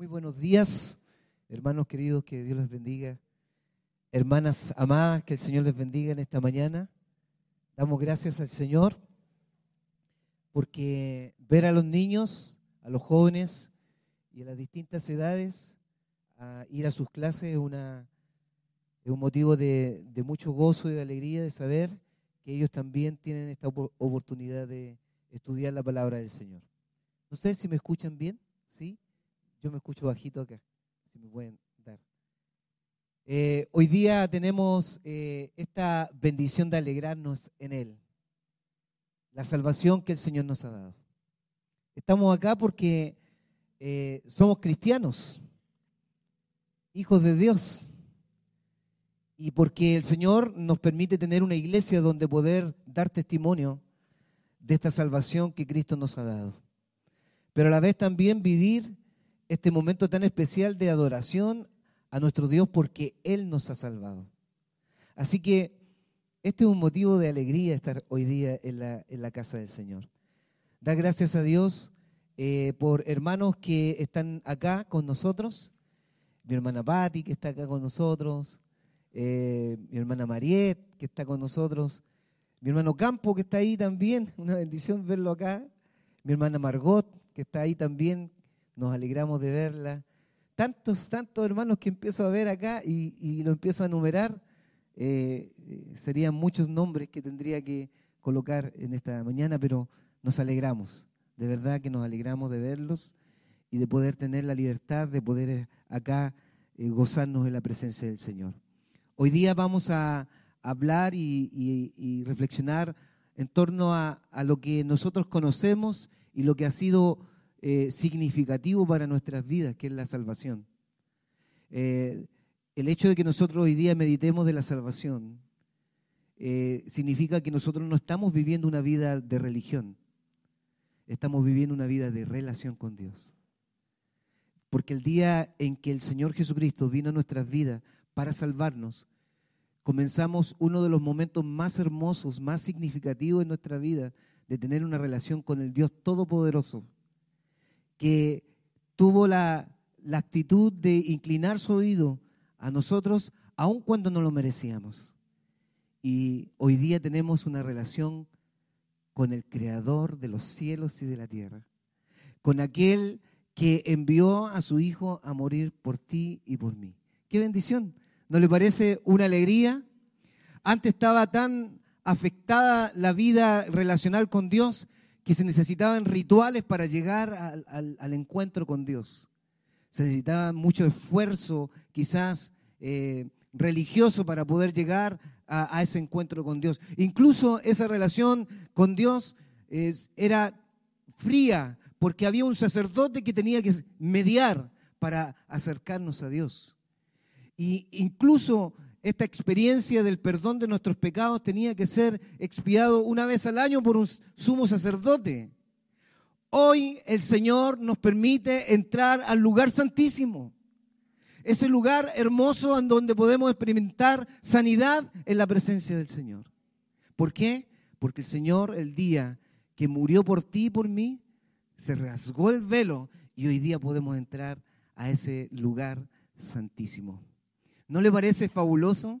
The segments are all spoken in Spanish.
Muy buenos días, hermanos queridos, que Dios les bendiga. Hermanas amadas, que el Señor les bendiga en esta mañana. Damos gracias al Señor porque ver a los niños, a los jóvenes y a las distintas edades a ir a sus clases es, una, es un motivo de, de mucho gozo y de alegría de saber que ellos también tienen esta oportunidad de estudiar la palabra del Señor. No sé si me escuchan bien, ¿sí? Yo me escucho bajito acá, si me pueden dar. Eh, hoy día tenemos eh, esta bendición de alegrarnos en Él, la salvación que el Señor nos ha dado. Estamos acá porque eh, somos cristianos, hijos de Dios, y porque el Señor nos permite tener una iglesia donde poder dar testimonio de esta salvación que Cristo nos ha dado. Pero a la vez también vivir este momento tan especial de adoración a nuestro Dios porque Él nos ha salvado. Así que este es un motivo de alegría estar hoy día en la, casa del Señor. Da gracias a Dios eh, por hermanos que están acá con nosotros, mi hermana Patti que está acá con nosotros, eh, mi hermana Mariette que está con nosotros, mi hermano Campo que está ahí también, una bendición verlo acá, mi hermana Margot que está ahí también nos alegramos de verla. Tantos, tantos hermanos que empiezo a ver acá y, lo empiezo a enumerar, eh, eh, serían muchos nombres que tendría que colocar en esta mañana, pero nos alegramos, de verdad que nos alegramos de verlos y de poder tener la libertad de poder eh, acá gozarnos en la presencia del Señor. Hoy día vamos a hablar y, reflexionar en torno a, a, lo que nosotros conocemos y lo que ha sido eh, significativo para nuestras vidas, que es la salvación. Eh, el hecho de que nosotros hoy día meditemos de la salvación eh, significa que nosotros no estamos viviendo una vida de religión, estamos viviendo una vida de relación con Dios. Porque el día en que el Señor Jesucristo vino a nuestras vidas para salvarnos, comenzamos uno de los momentos más hermosos, más significativos en nuestra vida de tener una relación con el Dios Todopoderoso que tuvo la, actitud de inclinar su oído a nosotros, aun cuando no lo merecíamos. Y hoy día tenemos una relación con el Creador de los cielos y de la tierra, con aquel que envió a su Hijo a morir por ti y por mí. Qué bendición. ¿No le parece una alegría? Antes estaba tan afectada la vida relacional con Dios que se necesitaban rituales para llegar al, encuentro con Dios. Se necesitaba mucho esfuerzo, quizás eh, religioso, para poder llegar a, ese encuentro con Dios. Incluso esa relación con Dios era fría, porque había un sacerdote que tenía que mediar para acercarnos a Dios. Y incluso esta experiencia del perdón de nuestros pecados tenía que ser expiado una vez al año por un sumo sacerdote. Hoy el Señor nos permite entrar al lugar santísimo. Ese lugar hermoso en donde podemos experimentar sanidad en la presencia del Señor. ¿Por qué? Porque el Señor el día que murió por ti y por mí, se rasgó el velo y hoy día podemos entrar a ese lugar santísimo. ¿No le parece fabuloso?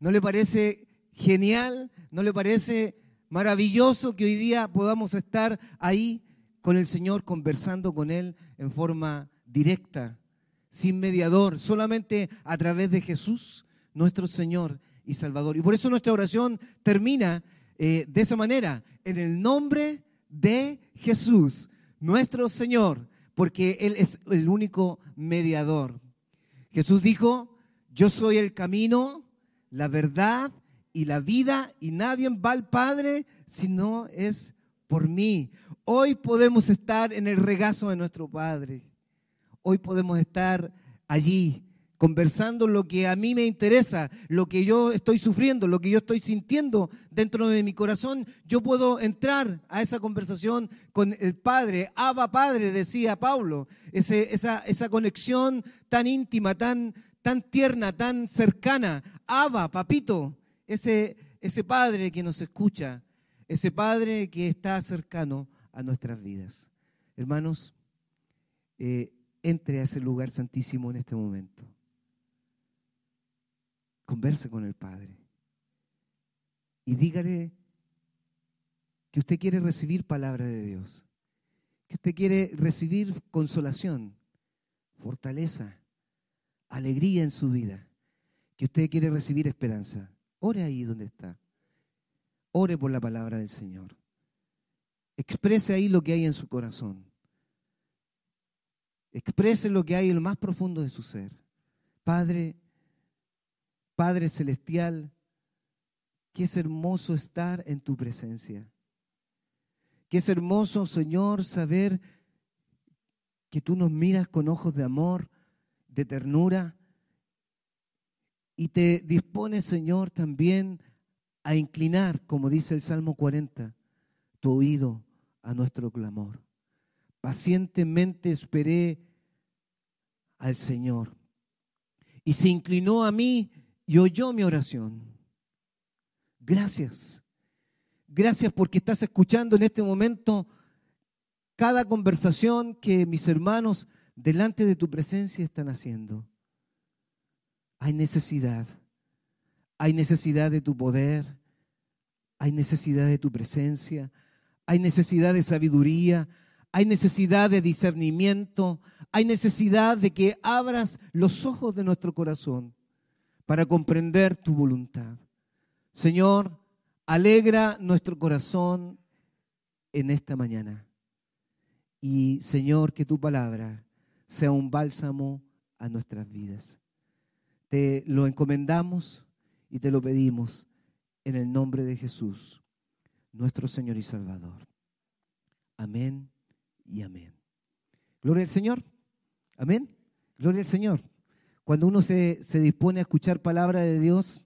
¿No le parece genial? ¿No le parece maravilloso que hoy día podamos estar ahí con el Señor, conversando con Él en forma directa, sin mediador, solamente a través de Jesús, nuestro Señor y Salvador? Y por eso nuestra oración termina eh, de esa manera, en el nombre de Jesús, nuestro Señor, porque Él es el único mediador. Jesús dijo, yo soy el camino, la verdad y la vida y nadie va al Padre si no es por mí. Hoy podemos estar en el regazo de nuestro Padre. Hoy podemos estar allí conversando lo que a mí me interesa, lo que yo estoy sufriendo, lo que yo estoy sintiendo dentro de mi corazón. Yo puedo entrar a esa conversación con el Padre. Abba Padre, decía Pablo. esa, esa conexión tan íntima, tan, tan tierna, tan cercana. Abba, papito, ese, ese Padre que nos escucha, ese Padre que está cercano a nuestras vidas. Hermanos, eh, entre a ese lugar santísimo en este momento. Converse con el Padre y dígale que usted quiere recibir palabra de Dios, que usted quiere recibir consolación, fortaleza, alegría en su vida, que usted quiere recibir esperanza. Ore ahí donde está. Ore por la palabra del Señor. Exprese ahí lo que hay en su corazón. Exprese lo que hay en lo más profundo de su ser. Padre, Padre Celestial, que es hermoso estar en tu presencia. Que es hermoso, Señor, saber que tú nos miras con ojos de amor, de ternura, y te dispones, Señor, también a inclinar, como dice el Salmo 40, tu oído a nuestro clamor. Pacientemente esperé al Señor. Y se inclinó a mí y oyó mi oración. Gracias. Gracias porque estás escuchando en este momento cada conversación que mis hermanos delante de tu presencia están haciendo. Hay necesidad. Hay necesidad de tu poder. Hay necesidad de tu presencia hay necesidad de sabiduría, hay necesidad de discernimiento, hay necesidad de que abras los ojos de nuestro corazón para comprender tu voluntad. Señor, alegra nuestro corazón en esta mañana. Y Señor, que tu palabra sea un bálsamo a nuestras vidas. Te lo encomendamos y te lo pedimos en el nombre de Jesús nuestro Señor y Salvador. Amén y amén. Gloria al Señor. Amén. Gloria al Señor. Cuando uno se, dispone a escuchar palabra de Dios,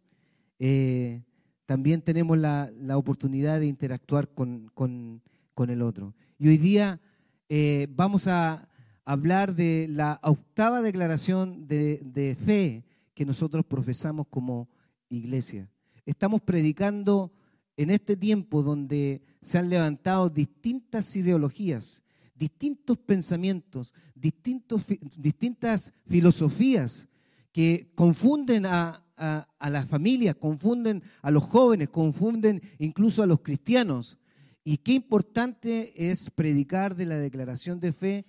eh, también tenemos la, oportunidad de interactuar con, el otro. Y hoy día eh, vamos a hablar de la octava declaración de, fe que nosotros profesamos como iglesia. Estamos predicando en este tiempo donde se han levantado distintas ideologías, distintos pensamientos, distintas filosofías que confunden a, a las familias, confunden a los jóvenes, confunden incluso a los cristianos. Y qué importante es predicar de la declaración de fe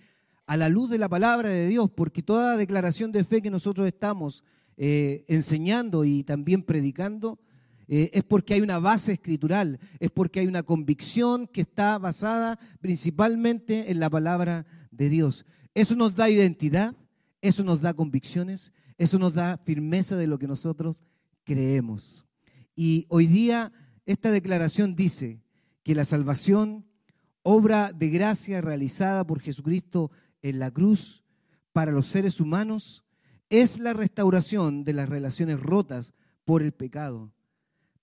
a la luz de la palabra de Dios, porque toda declaración de fe que nosotros estamos eh, enseñando y también predicando eh, es porque hay una base escritural, es porque hay una convicción que está basada principalmente en la palabra de Dios. Eso nos da identidad, eso nos da convicciones, eso nos da firmeza de lo que nosotros creemos. Y hoy día esta declaración dice que la salvación, obra de gracia realizada por Jesucristo en la cruz para los seres humanos, es la restauración de las relaciones rotas por el pecado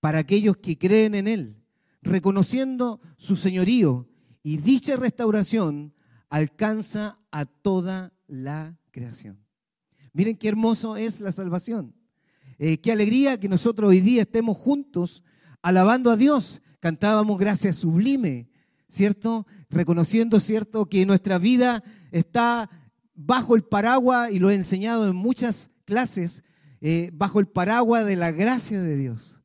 para aquellos que creen en Él, reconociendo su señorío. Y dicha restauración alcanza a toda la creación. Miren qué hermoso es la salvación. Eh, qué alegría que nosotros hoy día estemos juntos alabando a Dios. Cantábamos gracias sublime, ¿cierto? Reconociendo, ¿cierto?, que nuestra vida está bajo el paraguas, y lo he enseñado en muchas clases, eh, bajo el paraguas de la gracia de Dios.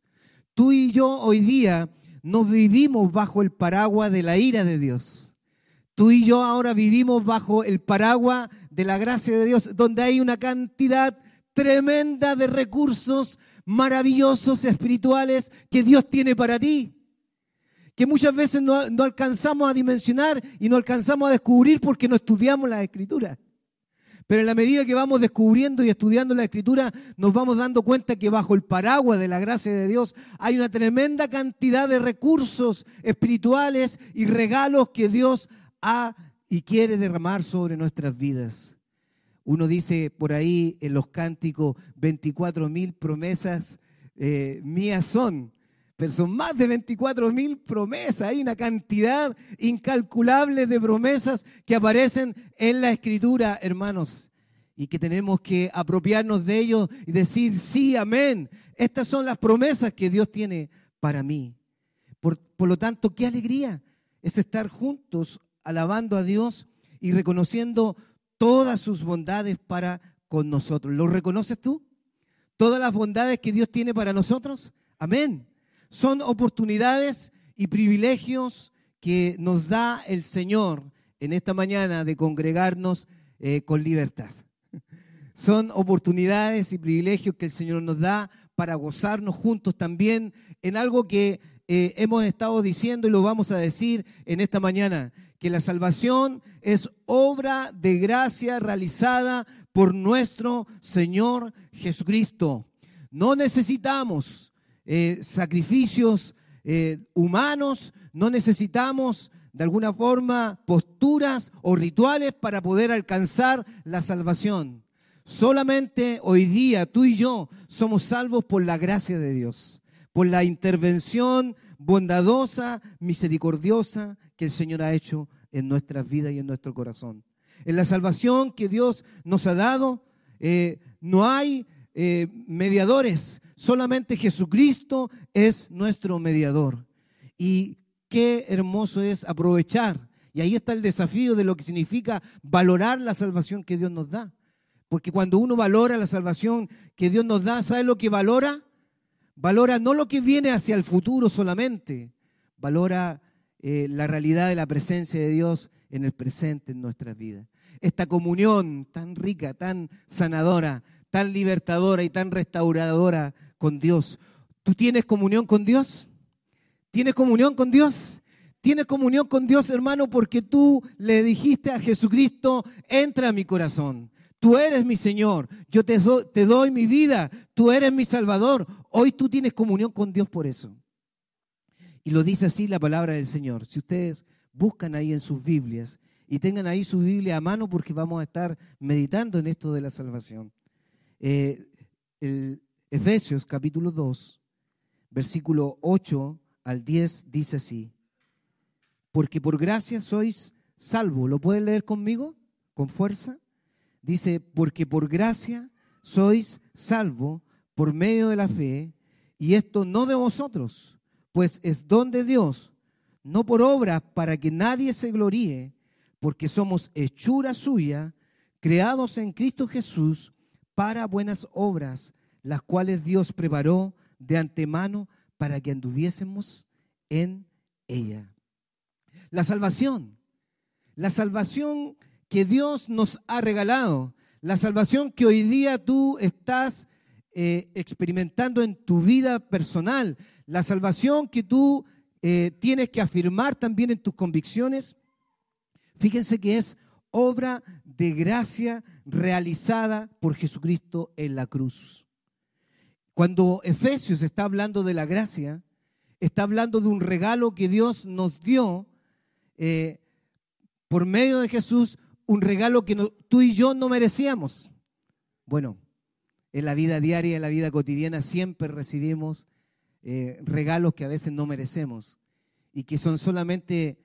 Tú y yo hoy día no vivimos bajo el paraguas de la ira de Dios. Tú y yo ahora vivimos bajo el paraguas de la gracia de Dios, donde hay una cantidad tremenda de recursos maravillosos espirituales que Dios tiene para ti. Que muchas veces no, no alcanzamos a dimensionar y no alcanzamos a descubrir porque no estudiamos la escritura. Pero en la medida que vamos descubriendo y estudiando la escritura, nos vamos dando cuenta que bajo el paraguas de la gracia de Dios hay una tremenda cantidad de recursos espirituales y regalos que Dios ha y quiere derramar sobre nuestras vidas. Uno dice por ahí en los cánticos, 24 mil promesas eh, mías son, pero son más de 24 mil promesas. Hay una cantidad incalculable de promesas que aparecen en la escritura, hermanos, y que tenemos que apropiarnos de ellos y decir, sí, amén. Estas son las promesas que Dios tiene para mí. Por, por lo tanto, qué alegría es estar juntos alabando a Dios y reconociendo todas sus bondades para con nosotros. ¿Lo reconoces tú? Todas las bondades que Dios tiene para nosotros. Amén. Son oportunidades y privilegios que nos da el Señor en esta mañana de congregarnos eh, con libertad. Son oportunidades y privilegios que el Señor nos da para gozarnos juntos también en algo que eh, hemos estado diciendo y lo vamos a decir en esta mañana, que la salvación es obra de gracia realizada por nuestro Señor Jesucristo. No necesitamos eh, sacrificios eh, humanos, no necesitamos de alguna forma posturas o rituales para poder alcanzar la salvación. Solamente hoy día tú y yo somos salvos por la gracia de Dios, por la intervención bondadosa, misericordiosa que el Señor ha hecho en nuestras vidas y en nuestro corazón. En la salvación que Dios nos ha dado, eh, no hay eh, mediadores, solamente Jesucristo es nuestro mediador. Y qué hermoso es aprovechar. Y ahí está el desafío de lo que significa valorar la salvación que Dios nos da. Porque cuando uno valora la salvación que Dios nos da, ¿sabe lo que valora? Valora no lo que viene hacia el futuro solamente, valora eh, la realidad de la presencia de Dios en el presente, en nuestras vidas. Esta comunión tan rica, tan sanadora, tan libertadora y tan restauradora con Dios. ¿Tú tienes comunión con Dios? ¿Tienes comunión con Dios? Tienes comunión con Dios, hermano, porque tú le dijiste a Jesucristo, entra a mi corazón. Tú eres mi Señor, yo te, te doy mi vida, tú eres mi Salvador. Hoy tú tienes comunión con Dios por eso. Y lo dice así la palabra del Señor. Si ustedes buscan ahí en sus Biblias y tengan ahí su Biblia a mano porque vamos a estar meditando en esto de la salvación. Eh, el Efesios capítulo 2, versículo 8 al 10 dice así, porque por gracia sois salvos. ¿Lo pueden leer conmigo? Con fuerza. Dice, porque por gracia sois salvos por medio de la fe, y esto no de vosotros, pues es don de Dios, no por obra para que nadie se gloríe, porque somos hechura suya, creados en Cristo Jesús para buenas obras, las cuales Dios preparó de antemano para que anduviésemos en ella. La salvación, la salvación que Dios nos ha regalado, la salvación que hoy día tú estás eh, experimentando en tu vida personal, la salvación que tú eh, tienes que afirmar también en tus convicciones, fíjense que es obra de gracia realizada por Jesucristo en la cruz. Cuando Efesios está hablando de la gracia, está hablando de un regalo que Dios nos dio eh, por medio de Jesús, un regalo que tú y yo no merecíamos. Bueno, en la vida diaria, en la vida cotidiana, siempre recibimos eh, regalos que a veces no merecemos y que son solamente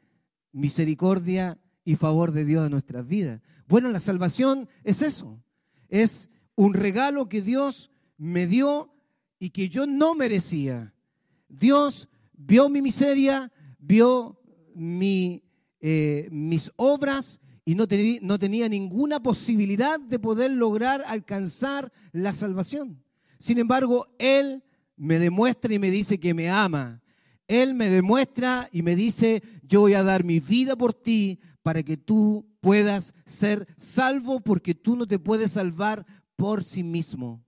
misericordia y favor de Dios en nuestras vidas. Bueno, la salvación es eso, es un regalo que Dios me dio y que yo no merecía. Dios vio mi miseria, vio mi, eh, mis obras y no, no tenía ninguna posibilidad de poder lograr alcanzar la salvación. Sin embargo, Él me demuestra y me dice que me ama. Él me demuestra y me dice, yo voy a dar mi vida por ti para que tú puedas ser salvo porque tú no te puedes salvar por sí mismo.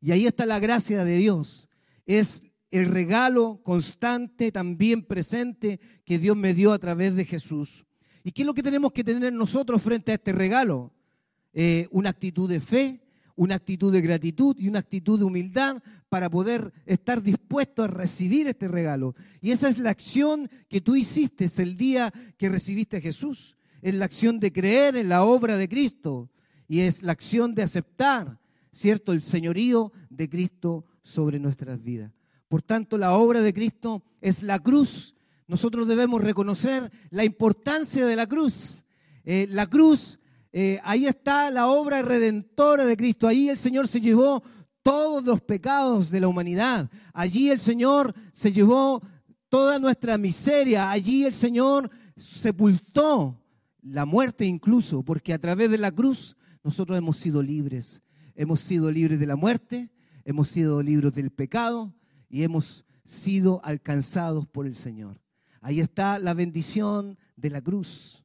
Y ahí está la gracia de Dios. Es el regalo constante, también presente, que Dios me dio a través de Jesús. ¿Y qué es lo que tenemos que tener nosotros frente a este regalo? Eh, una actitud de fe, una actitud de gratitud y una actitud de humildad para poder estar dispuesto a recibir este regalo. Y esa es la acción que tú hiciste el día que recibiste a Jesús. Es la acción de creer en la obra de Cristo y es la acción de aceptar, ¿cierto?, el señorío de Cristo sobre nuestras vidas. Por tanto, la obra de Cristo es la cruz nosotros debemos reconocer la importancia de la cruz. Eh, la cruz, eh, ahí está la obra redentora de Cristo. Ahí el Señor se llevó todos los pecados de la humanidad. Allí el Señor se llevó toda nuestra miseria. Allí el Señor sepultó la muerte incluso, porque a través de la cruz nosotros hemos sido libres. Hemos sido libres de la muerte, hemos sido libres del pecado y hemos sido alcanzados por el Señor. Ahí está la bendición de la cruz.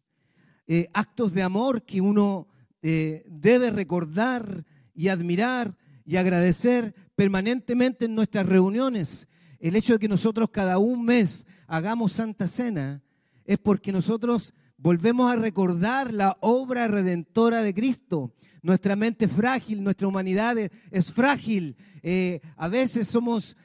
Eh, actos de amor que uno eh, debe recordar y admirar y agradecer permanentemente en nuestras reuniones. El hecho de que nosotros cada un mes hagamos Santa Cena es porque nosotros volvemos a recordar la obra redentora de Cristo. Nuestra mente es frágil, nuestra humanidad es, frágil. Eh, a veces somos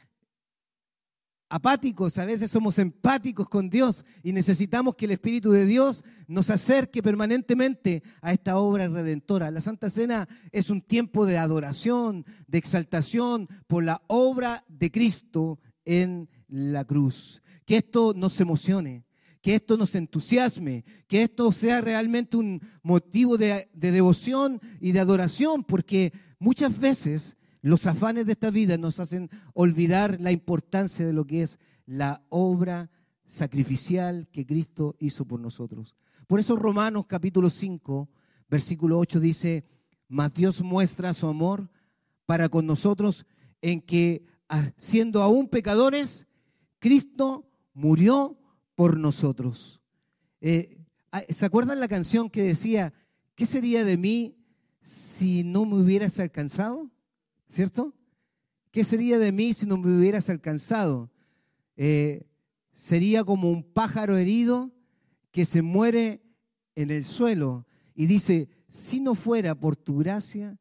apáticos, a veces somos empáticos con Dios y necesitamos que el Espíritu de Dios nos acerque permanentemente a esta obra redentora. La Santa Cena es un tiempo de adoración, de exaltación por la obra de Cristo en la cruz. Que esto nos emocione, que esto nos entusiasme, que esto sea realmente un motivo de, de devoción y de adoración, porque muchas veces los afanes de esta vida nos hacen olvidar la importancia de lo que es la obra sacrificial que Cristo hizo por nosotros. Por eso Romanos capítulo 5, versículo 8 dice, mas Dios muestra su amor para con nosotros en que ah, siendo aún pecadores, Cristo murió por nosotros. Eh, ah, ¿Se acuerdan la canción que decía, ¿qué sería de mí si no me hubieras alcanzado? ¿cierto? ¿Qué sería de mí si no me hubieras alcanzado? Eh, sería como un pájaro herido que se muere en el suelo y dice, si no fuera por tu gracia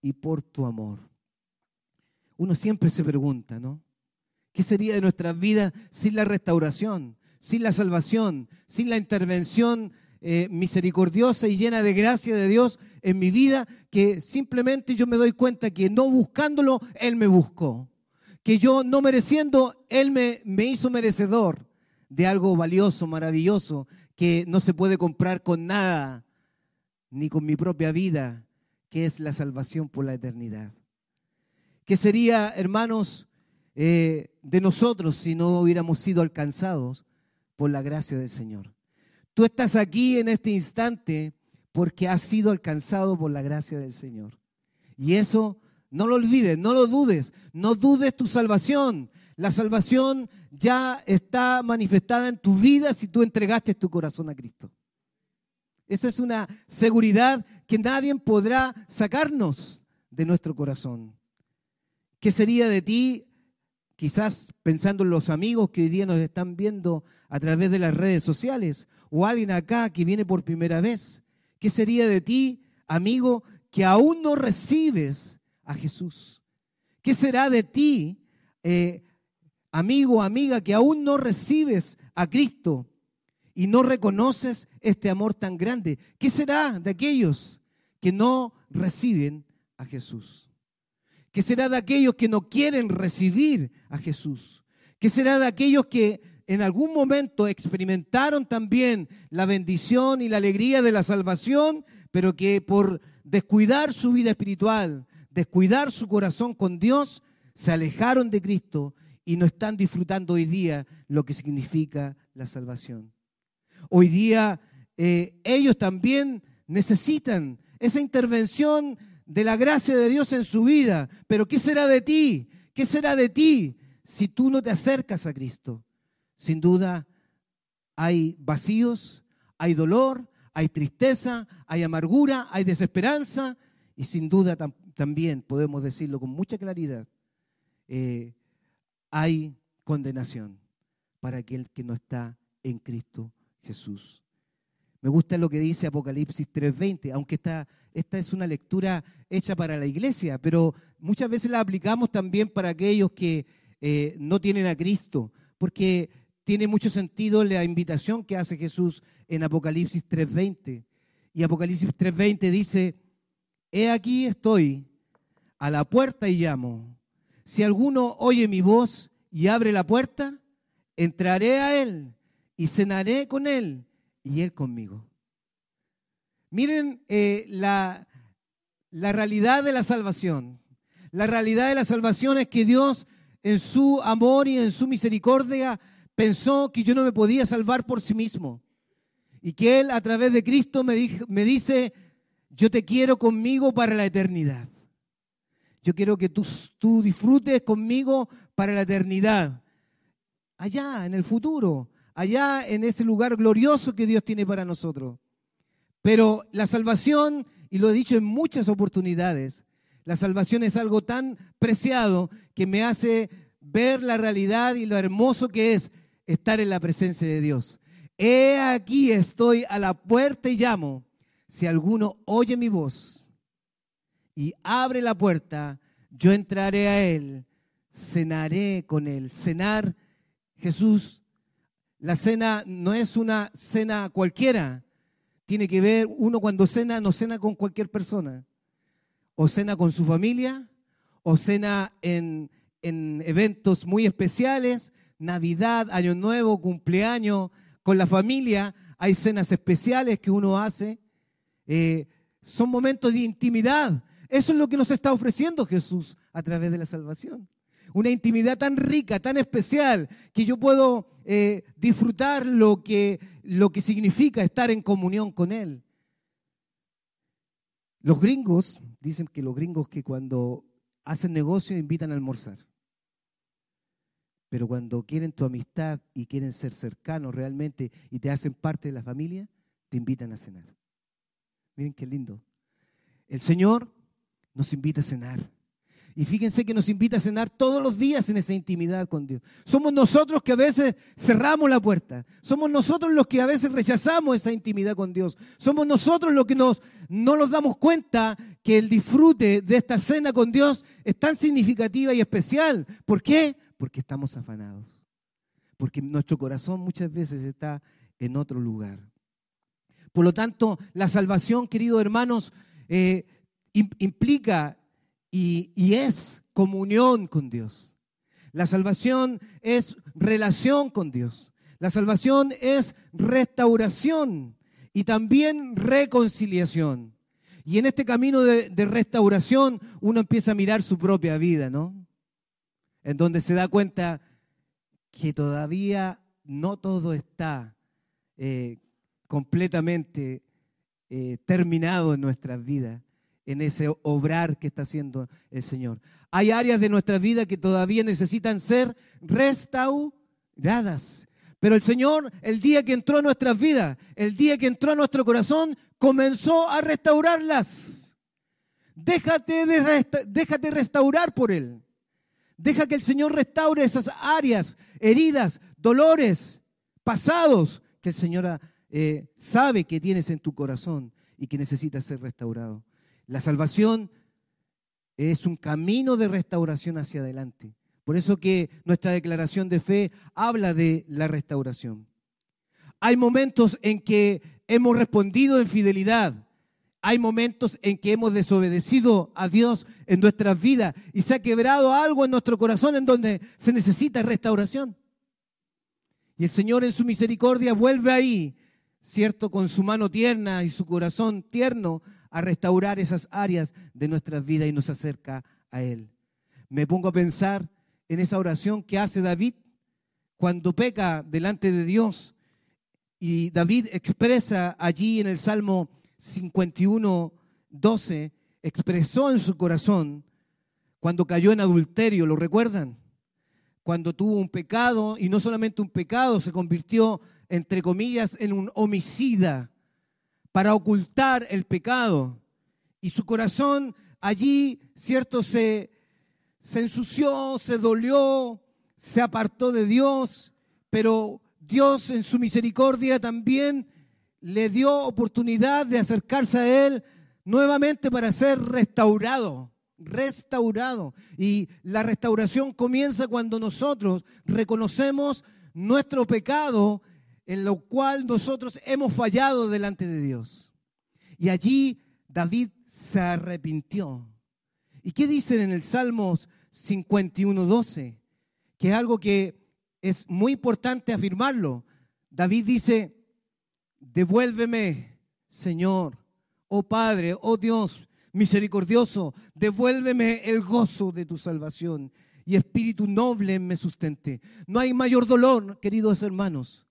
y por tu amor. Uno siempre se pregunta, ¿no? ¿Qué sería de nuestras vidas sin la restauración, sin la salvación, sin la intervención eh, misericordiosa y llena de gracia de Dios en mi vida, que simplemente yo me doy cuenta que no buscándolo, Él me buscó. Que yo no mereciendo, Él me, hizo merecedor de algo valioso, maravilloso, que no se puede comprar con nada, ni con mi propia vida, que es la salvación por la eternidad. ¿Qué sería, hermanos, eh, de nosotros si no hubiéramos sido alcanzados por la gracia del Señor? Tú estás aquí en este instante porque has sido alcanzado por la gracia del Señor. Y eso no lo olvides, no lo dudes, no dudes tu salvación. La salvación ya está manifestada en tu vida si tú entregaste tu corazón a Cristo. Esa es una seguridad que nadie podrá sacarnos de nuestro corazón. ¿Qué sería de ti quizás pensando en los amigos que hoy día nos están viendo a través de las redes sociales, o alguien acá que viene por primera vez. ¿Qué sería de ti, amigo, que aún no recibes a Jesús? ¿Qué será de ti, eh, amigo, amiga, que aún no recibes a Cristo y no reconoces este amor tan grande? ¿Qué será de aquellos que no reciben a Jesús? ¿Qué será de aquellos que no quieren recibir a Jesús? ¿Qué será de aquellos que en algún momento experimentaron también la bendición y la alegría de la salvación, pero que por descuidar su vida espiritual, descuidar su corazón con Dios, se alejaron de Cristo y no están disfrutando hoy día lo que significa la salvación? Hoy día eh, ellos también necesitan esa intervención de la gracia de Dios en su vida. Pero ¿qué será de ti? ¿Qué será de ti si tú no te acercas a Cristo? Sin duda hay vacíos, hay dolor, hay tristeza, hay amargura, hay desesperanza y sin duda también podemos decirlo con mucha claridad, eh, hay condenación para aquel que no está en Cristo Jesús. Me gusta lo que dice Apocalipsis 3:20, aunque esta, esta es una lectura hecha para la iglesia, pero muchas veces la aplicamos también para aquellos que eh, no tienen a Cristo, porque tiene mucho sentido la invitación que hace Jesús en Apocalipsis 3:20. Y Apocalipsis 3:20 dice, he aquí estoy a la puerta y llamo. Si alguno oye mi voz y abre la puerta, entraré a él y cenaré con él y Él conmigo. Miren eh, la, la realidad de la salvación. La realidad de la salvación es que Dios en su amor y en su misericordia pensó que yo no me podía salvar por sí mismo. y que Él a través de Cristo me, me dice, yo te quiero conmigo para la eternidad. Yo quiero que tú, tú disfrutes conmigo para la eternidad. Allá, en el futuro, allá en ese lugar glorioso que Dios tiene para nosotros. Pero la salvación, y lo he dicho en muchas oportunidades, la salvación es algo tan preciado que me hace ver la realidad y lo hermoso que es estar en la presencia de Dios. He aquí estoy a la puerta y llamo. Si alguno oye mi voz y abre la puerta, yo entraré a él, cenaré con él. Cenar, Jesús, la cena no es una cena cualquiera. Tiene que ver, uno cuando cena no cena con cualquier persona. O cena con su familia, o cena en, en eventos muy especiales, Navidad, Año Nuevo, cumpleaños, con la familia. Hay cenas especiales que uno hace. Eh, son momentos de intimidad. Eso es lo que nos está ofreciendo Jesús a través de la salvación. Una intimidad tan rica, tan especial, que yo puedo eh, disfrutar lo que, lo que significa estar en comunión con Él. Los gringos, dicen que los gringos que cuando hacen negocio invitan a almorzar. Pero cuando quieren tu amistad y quieren ser cercanos realmente y te hacen parte de la familia, te invitan a cenar. Miren qué lindo. El Señor nos invita a cenar. Y fíjense que nos invita a cenar todos los días en esa intimidad con Dios. Somos nosotros que a veces cerramos la puerta. Somos nosotros los que a veces rechazamos esa intimidad con Dios. Somos nosotros los que no nos damos cuenta que el disfrute de esta cena con Dios es tan significativa y especial. ¿Por qué? Porque estamos afanados. Porque nuestro corazón muchas veces está en otro lugar. Por lo tanto, la salvación, queridos hermanos, eh, implica y, es comunión con Dios. La salvación es relación con Dios. La salvación es restauración y también reconciliación. Y en este camino de, de, restauración uno empieza a mirar su propia vida, ¿no? En donde se da cuenta que todavía no todo está eh, completamente eh, terminado en nuestras vidas, en ese obrar que está haciendo el Señor. Hay áreas de nuestra vida que todavía necesitan ser restauradas. Pero el Señor, el día que entró en nuestras vidas, el día que entró a nuestro corazón, comenzó a restaurarlas. Déjate, de déjate restaurar por Él. Deja que el Señor restaure esas áreas, heridas, dolores, pasados que el Señor eh, sabe que tienes en tu corazón y que necesitas ser restaurado. La salvación es un camino de restauración hacia adelante. Por eso que nuestra declaración de fe habla de la restauración. Hay momentos en que hemos respondido en fidelidad. Hay momentos en que hemos desobedecido a Dios en nuestras vidas y se ha quebrado algo en nuestro corazón en donde se necesita restauración. Y el Señor en su misericordia vuelve ahí ¿cierto? Con su mano tierna y su corazón tierno a restaurar esas áreas de nuestras vidas y nos acerca a Él. Me pongo a pensar en esa oración que hace David cuando peca delante de Dios. Y David expresa allí en el Salmo 51, 12, expresó en su corazón cuando cayó en adulterio, ¿lo recuerdan? Cuando tuvo un pecado y no solamente un pecado, se convirtió entre comillas, en un homicida para ocultar el pecado. Y su corazón allí, cierto, se, se ensució, se dolió, se apartó de Dios, pero Dios en su misericordia también le dio oportunidad de acercarse a Él nuevamente para ser restaurado, restaurado. Y la restauración comienza cuando nosotros reconocemos nuestro pecado en lo cual nosotros hemos fallado delante de Dios. Y allí David se arrepintió. ¿Y qué dicen en el Salmos 51, 12? Que es algo que es muy importante afirmarlo. David dice, devuélveme, Señor, oh Padre, oh Dios misericordioso, devuélveme el gozo de tu salvación y espíritu noble me sustente. No hay mayor dolor, queridos hermanos,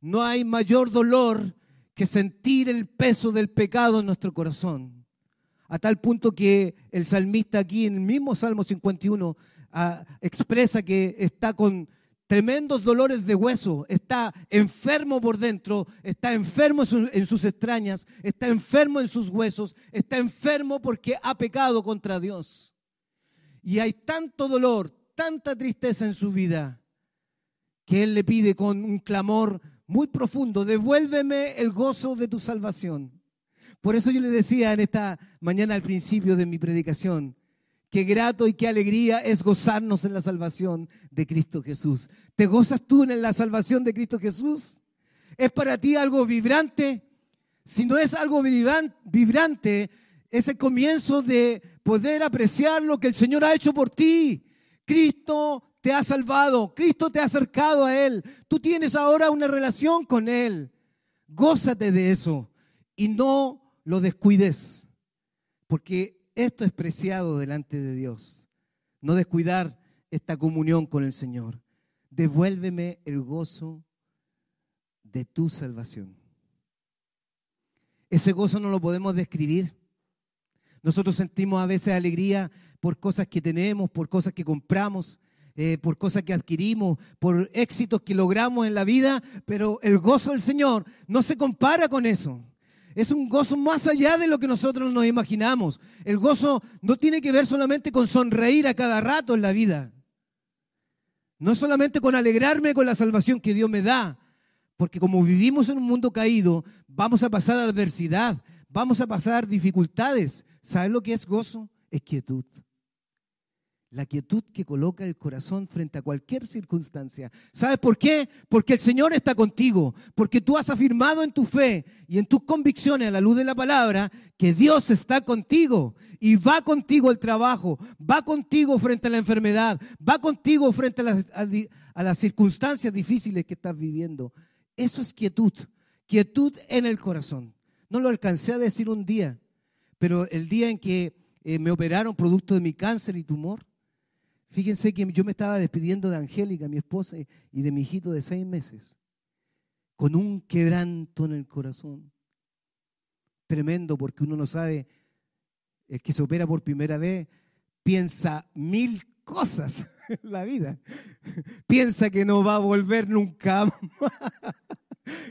no hay mayor dolor que sentir el peso del pecado en nuestro corazón. A tal punto que el salmista aquí en el mismo Salmo 51 ah, expresa que está con tremendos dolores de hueso, está enfermo por dentro, está enfermo en sus extrañas, está enfermo en sus huesos, está enfermo porque ha pecado contra Dios. Y hay tanto dolor, tanta tristeza en su vida, que Él le pide con un clamor muy profundo, devuélveme el gozo de tu salvación. Por eso yo le decía en esta mañana al principio de mi predicación, Qué grato y qué alegría es gozarnos en la salvación de Cristo Jesús. ¿Te gozas tú en la salvación de Cristo Jesús? ¿Es para ti algo vibrante? Si no es algo vibrante, es el comienzo de poder apreciar lo que el Señor ha hecho por ti. Cristo te ha salvado, Cristo te ha acercado a Él. Tú tienes ahora una relación con Él. Gózate de eso y no lo descuides, porque esto es preciado delante de Dios. No descuidar esta comunión con el Señor. Devuélveme el gozo de tu salvación. Ese gozo no lo podemos describir. Nosotros sentimos a veces alegría por cosas que tenemos, por cosas que compramos, eh, por cosas que adquirimos, por éxitos que logramos en la vida, pero el gozo del Señor no se compara con eso. Es un gozo más allá de lo que nosotros nos imaginamos. El gozo no tiene que ver solamente con sonreír a cada rato en la vida. No solamente con alegrarme con la salvación que Dios me da, porque como vivimos en un mundo caído, vamos a pasar adversidad, vamos a pasar dificultades. ¿Sabes lo que es gozo? Es quietud. La quietud que coloca el corazón frente a cualquier circunstancia. ¿Sabes por qué? Porque el Señor está contigo, porque tú has afirmado en tu fe y en tus convicciones a la luz de la palabra que Dios está contigo y va contigo al trabajo, va contigo frente a la enfermedad, va contigo frente a las, a las circunstancias difíciles que estás viviendo. Eso es quietud, quietud en el corazón. No lo alcancé a decir un día, pero el día en que eh, me operaron producto de mi cáncer y tumor, Fíjense que yo me estaba despidiendo de Angélica, mi esposa, y de mi hijito de seis meses, con un quebranto en el corazón. Tremendo, porque uno no sabe, el que se opera por primera vez, piensa mil cosas en la vida. Piensa que no va a volver nunca más.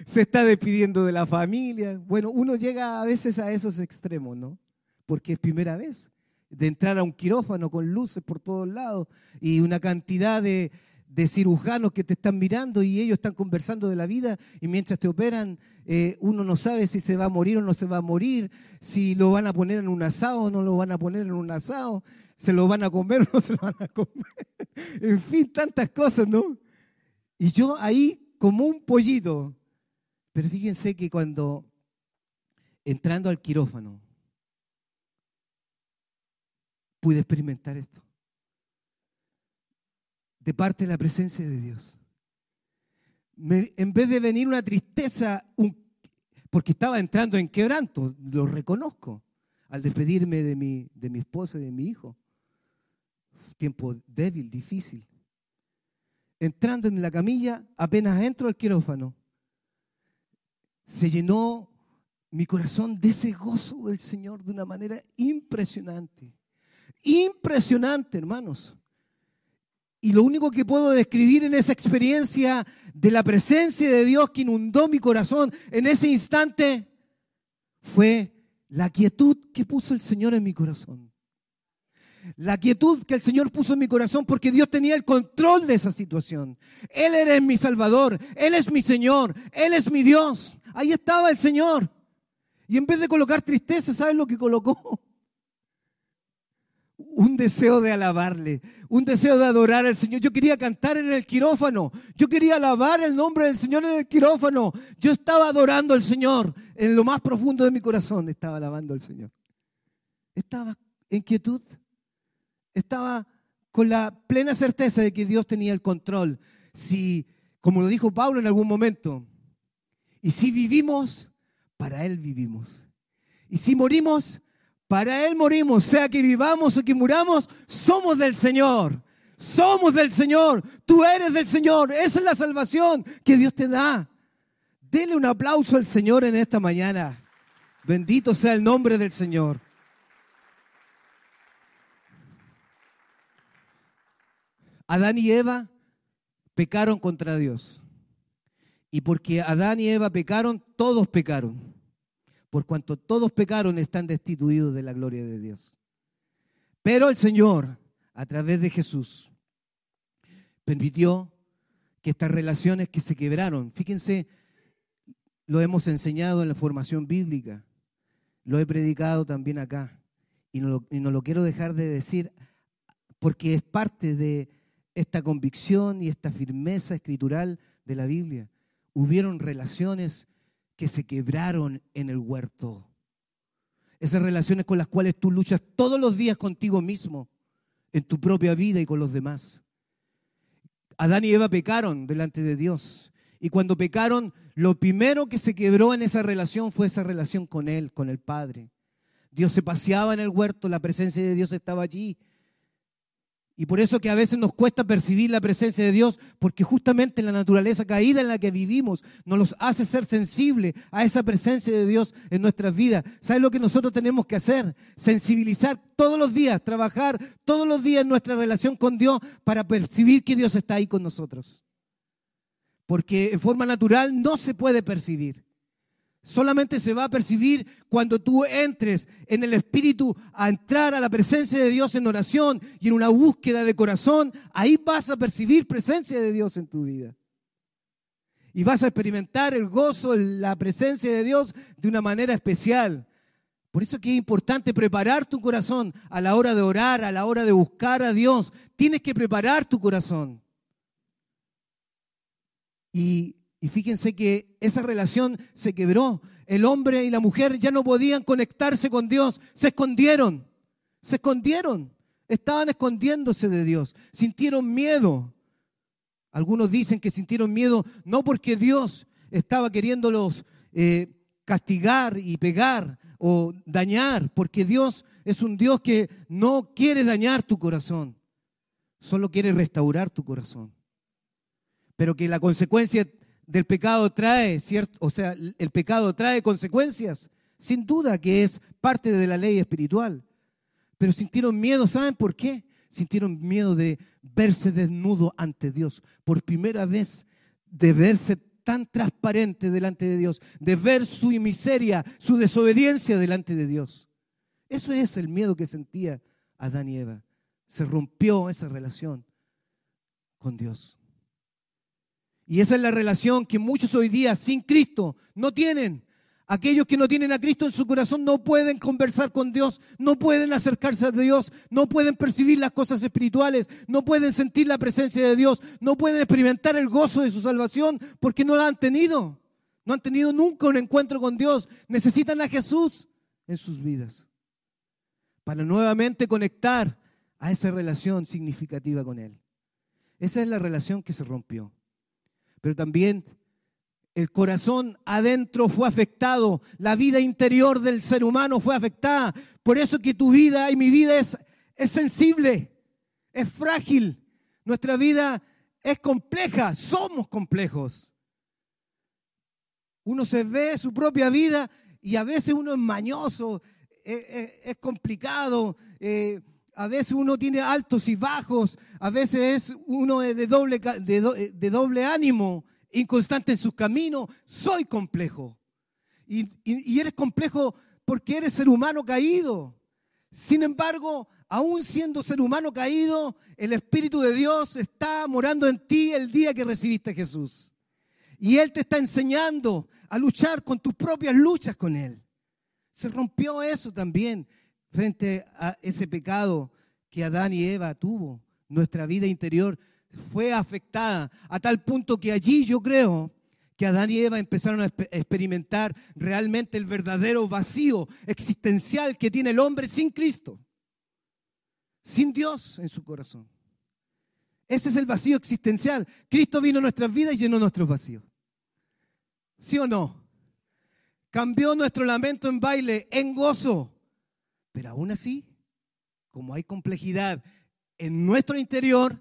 Se está despidiendo de la familia. Bueno, uno llega a veces a esos extremos, ¿no? Porque es primera vez de entrar a un quirófano con luces por todos lados y una cantidad de, cirujanos que te están mirando y ellos están conversando de la vida y mientras te operan eh, uno no sabe si se va a morir o no se va a morir, si lo van a poner en un asado o no lo van a poner en un asado, se lo van a comer o no se lo van a comer. en fin, tantas cosas, ¿no? Y yo ahí como un pollito, pero fíjense que cuando entrando al quirófano, pude experimentar esto. De parte de la presencia de Dios. en vez de venir una tristeza, porque estaba entrando en quebranto, lo reconozco, al despedirme de mi, de mi esposa y de mi hijo. Tiempo débil, difícil. Entrando en la camilla, apenas entro al quirófano, se llenó mi corazón de ese gozo del Señor de una manera impresionante. Impresionante, hermanos. Y lo único que puedo describir en esa experiencia de la presencia de Dios que inundó mi corazón en ese instante fue la quietud que puso el Señor en mi corazón. La quietud que el Señor puso en mi corazón porque Dios tenía el control de esa situación. Él era mi Salvador, Él es mi Señor, Él es mi Dios. Ahí estaba el Señor. Y en vez de colocar tristeza, ¿sabes lo que colocó? Un deseo de alabarle, un deseo de adorar al Señor. Yo quería cantar en el quirófano, yo quería alabar el nombre del Señor en el quirófano. Yo estaba adorando al Señor en lo más profundo de mi corazón, estaba alabando al Señor. Estaba en quietud, estaba con la plena certeza de que Dios tenía el control. Si, como lo dijo Pablo en algún momento, y si vivimos, para Él vivimos. Y si morimos, para Él morimos, sea que vivamos o que muramos, somos del Señor. Somos del Señor. Tú eres del Señor. Esa es la salvación que Dios te da. Dele un aplauso al Señor en esta mañana. Bendito sea el nombre del Señor. Adán y Eva pecaron contra Dios. Y porque Adán y Eva pecaron, todos pecaron. Por cuanto todos pecaron, están destituidos de la gloria de Dios. Pero el Señor, a través de Jesús, permitió que estas relaciones que se quebraron, fíjense, lo hemos enseñado en la formación bíblica, lo he predicado también acá, y no lo, y no lo quiero dejar de decir porque es parte de esta convicción y esta firmeza escritural de la Biblia. Hubieron relaciones que se quebraron en el huerto. Esas relaciones con las cuales tú luchas todos los días contigo mismo, en tu propia vida y con los demás. Adán y Eva pecaron delante de Dios. Y cuando pecaron, lo primero que se quebró en esa relación fue esa relación con Él, con el Padre. Dios se paseaba en el huerto, la presencia de Dios estaba allí. Y por eso que a veces nos cuesta percibir la presencia de Dios, porque justamente la naturaleza caída en la que vivimos nos los hace ser sensibles a esa presencia de Dios en nuestras vidas. ¿Sabes lo que nosotros tenemos que hacer? Sensibilizar todos los días, trabajar todos los días en nuestra relación con Dios para percibir que Dios está ahí con nosotros. Porque en forma natural no se puede percibir. Solamente se va a percibir cuando tú entres en el Espíritu a entrar a la presencia de Dios en oración y en una búsqueda de corazón. Ahí vas a percibir presencia de Dios en tu vida. Y vas a experimentar el gozo, la presencia de Dios de una manera especial. Por eso que es importante preparar tu corazón a la hora de orar, a la hora de buscar a Dios. Tienes que preparar tu corazón. Y y fíjense que esa relación se quebró. El hombre y la mujer ya no podían conectarse con Dios. Se escondieron. Se escondieron. Estaban escondiéndose de Dios. Sintieron miedo. Algunos dicen que sintieron miedo no porque Dios estaba queriéndolos eh, castigar y pegar o dañar, porque Dios es un Dios que no quiere dañar tu corazón, solo quiere restaurar tu corazón. Pero que la consecuencia del pecado trae, ¿cierto? O sea, el pecado trae consecuencias. Sin duda que es parte de la ley espiritual. Pero sintieron miedo, ¿saben por qué? Sintieron miedo de verse desnudo ante Dios. Por primera vez, de verse tan transparente delante de Dios, de ver su miseria, su desobediencia delante de Dios. Eso es el miedo que sentía Adán y Eva. Se rompió esa relación con Dios. Y esa es la relación que muchos hoy día sin Cristo no tienen. Aquellos que no tienen a Cristo en su corazón no pueden conversar con Dios, no pueden acercarse a Dios, no pueden percibir las cosas espirituales, no pueden sentir la presencia de Dios, no pueden experimentar el gozo de su salvación porque no la han tenido. No han tenido nunca un encuentro con Dios. Necesitan a Jesús en sus vidas para nuevamente conectar a esa relación significativa con Él. Esa es la relación que se rompió pero también el corazón adentro fue afectado, la vida interior del ser humano fue afectada. Por eso que tu vida y mi vida es, es sensible, es frágil. Nuestra vida es compleja, somos complejos. Uno se ve su propia vida y a veces uno es mañoso, es, complicado. Eh, a veces uno tiene altos y bajos, a veces es uno de doble, de, doble ánimo, inconstante en sus caminos. Soy complejo. Y, y eres complejo porque eres ser humano caído. Sin embargo, aún siendo ser humano caído, el Espíritu de Dios está morando en ti el día que recibiste a Jesús. Y Él te está enseñando a luchar con tus propias luchas con Él. Se rompió eso también frente a ese pecado que Adán y Eva tuvo. Nuestra vida interior fue afectada a tal punto que allí yo creo que Adán y Eva empezaron a experimentar realmente el verdadero vacío existencial que tiene el hombre sin Cristo, sin Dios en su corazón. Ese es el vacío existencial. Cristo vino a nuestras vidas y llenó nuestros vacíos. ¿Sí o no? Cambió nuestro lamento en baile, en gozo. Pero aún así, como hay complejidad en nuestro interior,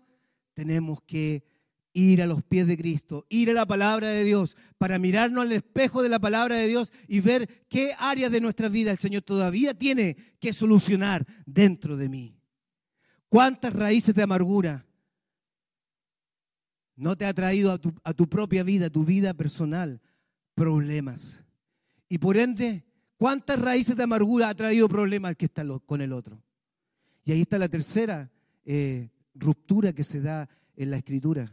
tenemos que ir a los pies de Cristo, ir a la palabra de Dios, para mirarnos al espejo de la palabra de Dios y ver qué áreas de nuestra vida el Señor todavía tiene que solucionar dentro de mí. ¿Cuántas raíces de amargura no te ha traído a tu, a tu propia vida, tu vida personal, problemas? Y por ende, ¿cuántas raíces de amargura ha traído problemas al que está con el otro? Y ahí está la tercera eh, ruptura que se da en la escritura.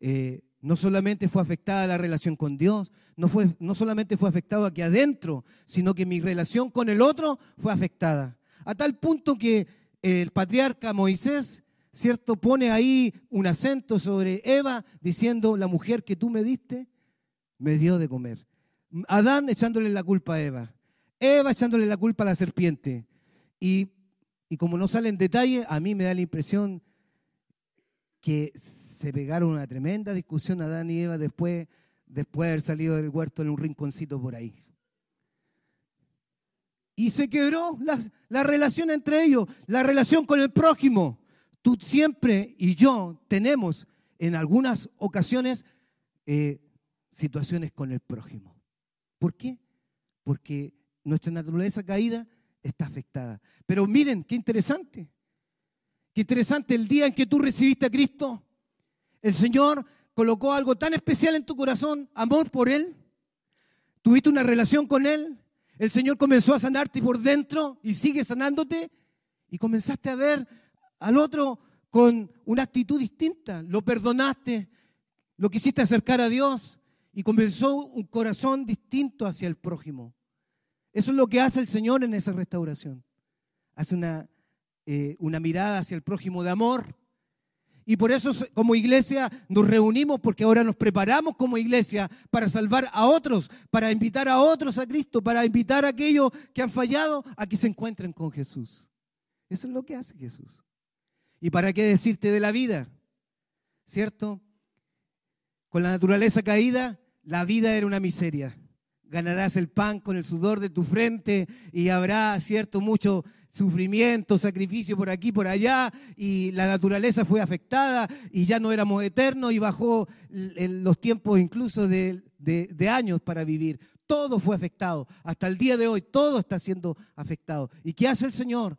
Eh, no solamente fue afectada la relación con Dios, no, fue, no solamente fue afectado aquí adentro, sino que mi relación con el otro fue afectada. A tal punto que el patriarca Moisés, ¿cierto? Pone ahí un acento sobre Eva diciendo, la mujer que tú me diste, me dio de comer. Adán echándole la culpa a Eva. Eva echándole la culpa a la serpiente. Y, y como no sale en detalle, a mí me da la impresión que se pegaron una tremenda discusión Adán y Eva después, después de haber salido del huerto en un rinconcito por ahí. Y se quebró la, la relación entre ellos, la relación con el prójimo. Tú siempre y yo tenemos en algunas ocasiones eh, situaciones con el prójimo. ¿Por qué? Porque nuestra naturaleza caída está afectada. Pero miren, qué interesante. Qué interesante el día en que tú recibiste a Cristo. El Señor colocó algo tan especial en tu corazón, amor por Él. Tuviste una relación con Él. El Señor comenzó a sanarte por dentro y sigue sanándote. Y comenzaste a ver al otro con una actitud distinta. Lo perdonaste, lo quisiste acercar a Dios y comenzó un corazón distinto hacia el prójimo. Eso es lo que hace el Señor en esa restauración. Hace una eh, una mirada hacia el prójimo de amor. Y por eso como iglesia nos reunimos porque ahora nos preparamos como iglesia para salvar a otros, para invitar a otros a Cristo, para invitar a aquellos que han fallado a que se encuentren con Jesús. Eso es lo que hace Jesús. ¿Y para qué decirte de la vida? ¿Cierto? Con la naturaleza caída, la vida era una miseria. Ganarás el pan con el sudor de tu frente y habrá, cierto, mucho sufrimiento, sacrificio por aquí, por allá, y la naturaleza fue afectada y ya no éramos eternos y bajó los tiempos incluso de, años para vivir. Todo fue afectado. Hasta el día de hoy todo está siendo afectado. ¿Y qué hace el Señor?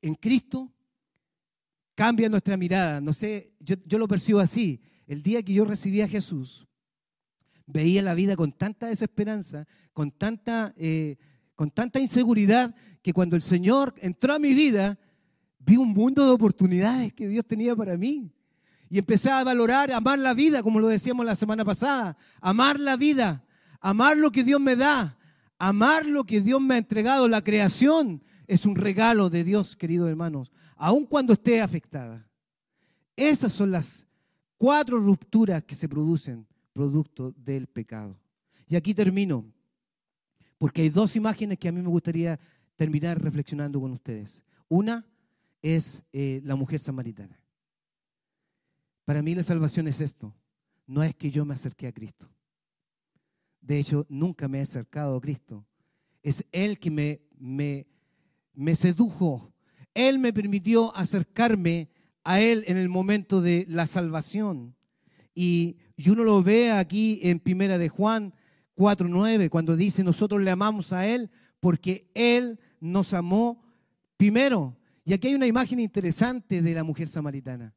En Cristo cambia nuestra mirada. No sé, yo lo percibo así. El día que yo recibí a Jesús, veía la vida con tanta desesperanza, con tanta, eh, con tanta inseguridad, que cuando el Señor entró a mi vida, vi un mundo de oportunidades que Dios tenía para mí. Y empecé a valorar, amar la vida, como lo decíamos la semana pasada, amar la vida, amar lo que Dios me da, amar lo que Dios me ha entregado. La creación es un regalo de Dios, queridos hermanos, aun cuando esté afectada. Esas son las cuatro rupturas que se producen producto del pecado. Y aquí termino, porque hay dos imágenes que a mí me gustaría terminar reflexionando con ustedes. Una es eh, la mujer samaritana. Para mí la salvación es esto. No es que yo me acerqué a Cristo. De hecho, nunca me he acercado a Cristo. Es Él que me, me, me sedujo. Él me permitió acercarme a Él en el momento de la salvación. Y, y uno lo ve aquí en Primera de Juan 4.9, cuando dice, nosotros le amamos a Él porque Él nos amó primero. Y aquí hay una imagen interesante de la mujer samaritana.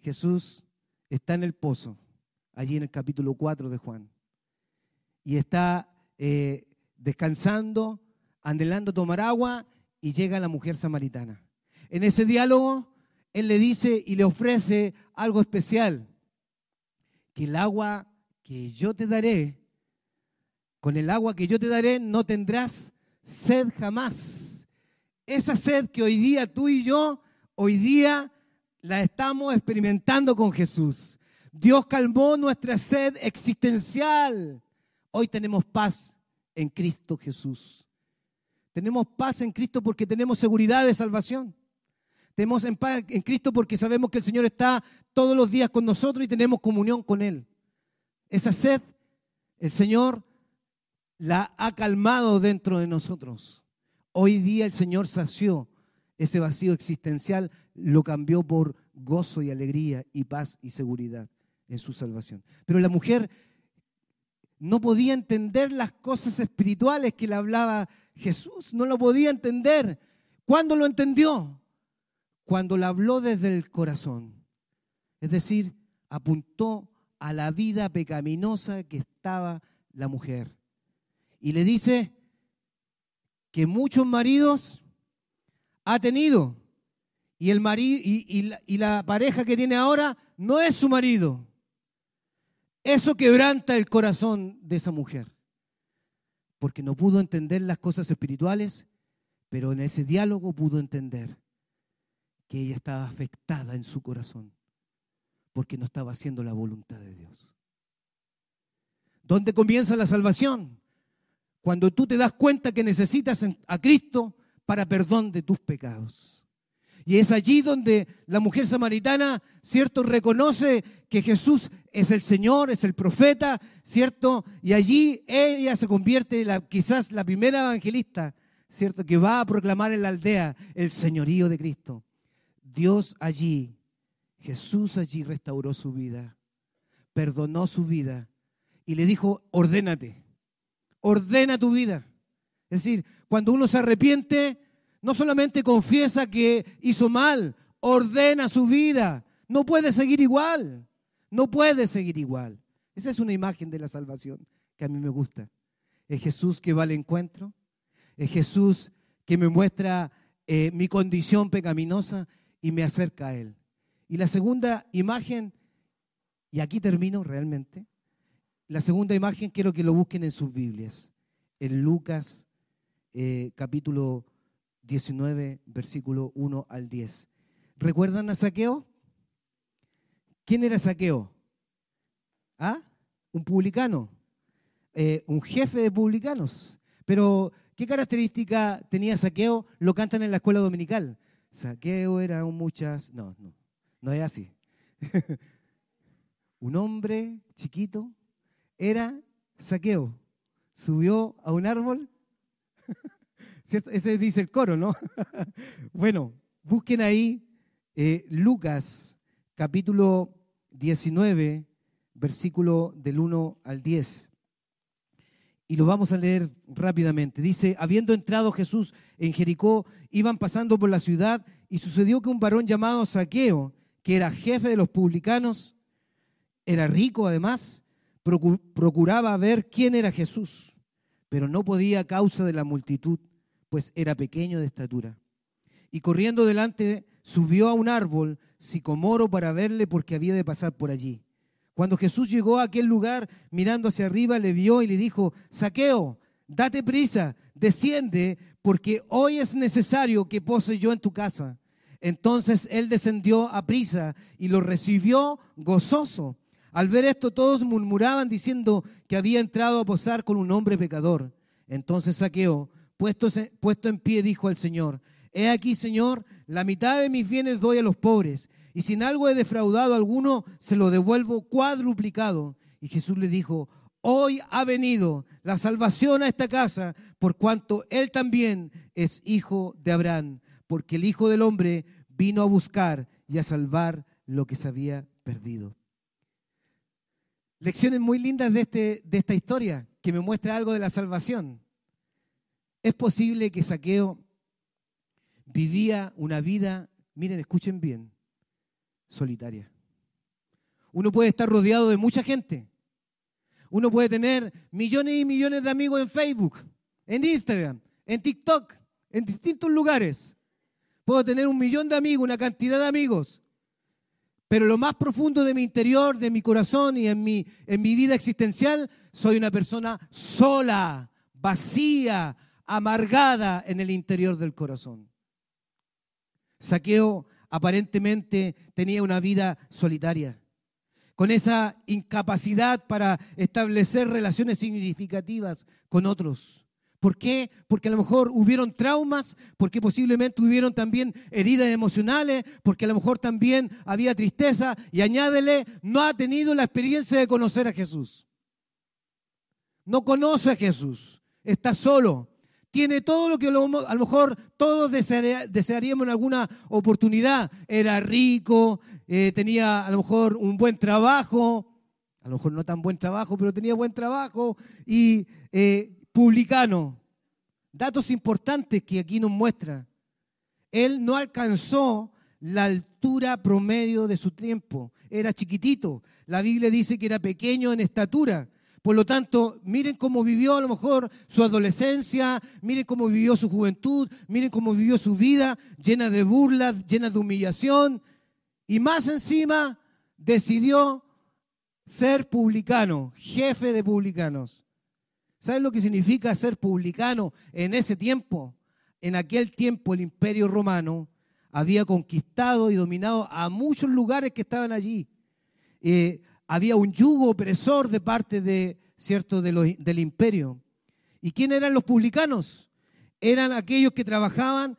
Jesús está en el pozo, allí en el capítulo 4 de Juan, y está eh, descansando, anhelando tomar agua, y llega la mujer samaritana. En ese diálogo, Él le dice y le ofrece algo especial, que el agua que yo te daré, con el agua que yo te daré no tendrás sed jamás. Esa sed que hoy día tú y yo, hoy día la estamos experimentando con Jesús. Dios calmó nuestra sed existencial. Hoy tenemos paz en Cristo Jesús. Tenemos paz en Cristo porque tenemos seguridad de salvación. Tenemos en paz en Cristo porque sabemos que el Señor está todos los días con nosotros y tenemos comunión con Él. Esa sed, el Señor la ha calmado dentro de nosotros. Hoy día el Señor sació ese vacío existencial, lo cambió por gozo y alegría y paz y seguridad en su salvación. Pero la mujer no podía entender las cosas espirituales que le hablaba Jesús, no lo podía entender. ¿Cuándo lo entendió? Cuando le habló desde el corazón. Es decir, apuntó a la vida pecaminosa que estaba la mujer. Y le dice que muchos maridos ha tenido y, el marido, y, la, pareja que tiene ahora no es su marido. Eso quebranta el corazón de esa mujer, porque no pudo entender las cosas espirituales, pero en ese diálogo pudo entender que ella estaba afectada en su corazón, porque no estaba haciendo la voluntad de Dios. ¿Dónde comienza la salvación? Cuando tú te das cuenta que necesitas a Cristo para perdón de tus pecados. Y es allí donde la mujer samaritana, ¿cierto?, reconoce que Jesús es el Señor, es el profeta, ¿cierto? Y allí ella se convierte la, quizás la primera evangelista, ¿cierto?, que va a proclamar en la aldea el señorío de Cristo. Dios allí, Jesús allí restauró su vida, perdonó su vida y le dijo, ordénate, ordena tu vida. Es decir, cuando uno se arrepiente, no solamente confiesa que hizo mal, ordena su vida. No puede seguir igual. No puede seguir igual. Esa es una imagen de la salvación que a mí me gusta. Es Jesús que va al encuentro. Es Jesús que me muestra eh, mi condición pecaminosa y me acerca a Él. Y la segunda imagen, y aquí termino realmente, la segunda imagen quiero que lo busquen en sus Biblias, en Lucas eh, capítulo 19, versículo 1 al 10. ¿Recuerdan a Saqueo? ¿Quién era Saqueo? ¿Ah? Un publicano, eh, un jefe de publicanos. Pero, ¿qué característica tenía Saqueo? Lo cantan en la escuela dominical. Saqueo era muchas. No, no, no es así. un hombre chiquito era Saqueo. Subió a un árbol ese dice el coro, ¿no? bueno, busquen ahí eh, Lucas capítulo 19, versículo del 1 al 10. Y lo vamos a leer rápidamente. Dice, habiendo entrado Jesús en Jericó, iban pasando por la ciudad y sucedió que un varón llamado Saqueo, que era jefe de los publicanos, era rico además, procuraba ver quién era Jesús, pero no podía a causa de la multitud pues era pequeño de estatura. Y corriendo delante subió a un árbol sicomoro para verle porque había de pasar por allí. Cuando Jesús llegó a aquel lugar, mirando hacia arriba, le vio y le dijo, Saqueo, date prisa, desciende, porque hoy es necesario que pose yo en tu casa. Entonces él descendió a prisa y lo recibió gozoso. Al ver esto todos murmuraban diciendo que había entrado a posar con un hombre pecador. Entonces Saqueo, Puesto, en pie, dijo al Señor, He aquí, Señor, la mitad de mis bienes doy a los pobres, y si en algo he defraudado a alguno, se lo devuelvo cuadruplicado. Y Jesús le dijo, Hoy ha venido la salvación a esta casa, por cuanto él también es hijo de Abraham, porque el Hijo del Hombre vino a buscar y a salvar lo que se había perdido. Lecciones muy lindas de, este, de esta historia, que me muestra algo de la salvación. Es posible que Saqueo vivía una vida, miren, escuchen bien, solitaria. Uno puede estar rodeado de mucha gente. Uno puede tener millones y millones de amigos en Facebook, en Instagram, en TikTok, en distintos lugares. Puedo tener un millón de amigos, una cantidad de amigos. Pero lo más profundo de mi interior, de mi corazón y en mi, en mi vida existencial, soy una persona sola, vacía, amargada en el interior del corazón. Saqueo aparentemente tenía una vida solitaria, con esa incapacidad para establecer relaciones significativas con otros. ¿Por qué? Porque a lo mejor hubieron traumas, porque posiblemente hubieron también heridas emocionales, porque a lo mejor también había tristeza y añádele, no ha tenido la experiencia de conocer a Jesús. No conoce a Jesús, está solo, Tiene todo lo que a lo mejor todos desearíamos en alguna oportunidad. Era rico, eh, tenía a lo mejor un buen trabajo, a lo mejor no tan buen trabajo, pero tenía buen trabajo y eh, publicano. Datos importantes que aquí nos muestra. Él no alcanzó la altura promedio de su tiempo. Era chiquitito. La Biblia dice que era pequeño en estatura. Por lo tanto, miren cómo vivió a lo mejor su adolescencia, miren cómo vivió su juventud, miren cómo vivió su vida llena de burlas, llena de humillación. Y más encima, decidió ser publicano, jefe de publicanos. ¿Saben lo que significa ser publicano en ese tiempo? En aquel tiempo el imperio romano había conquistado y dominado a muchos lugares que estaban allí. Eh, había un yugo opresor de parte de, ¿cierto? del imperio. ¿Y quién eran los publicanos? Eran aquellos que trabajaban,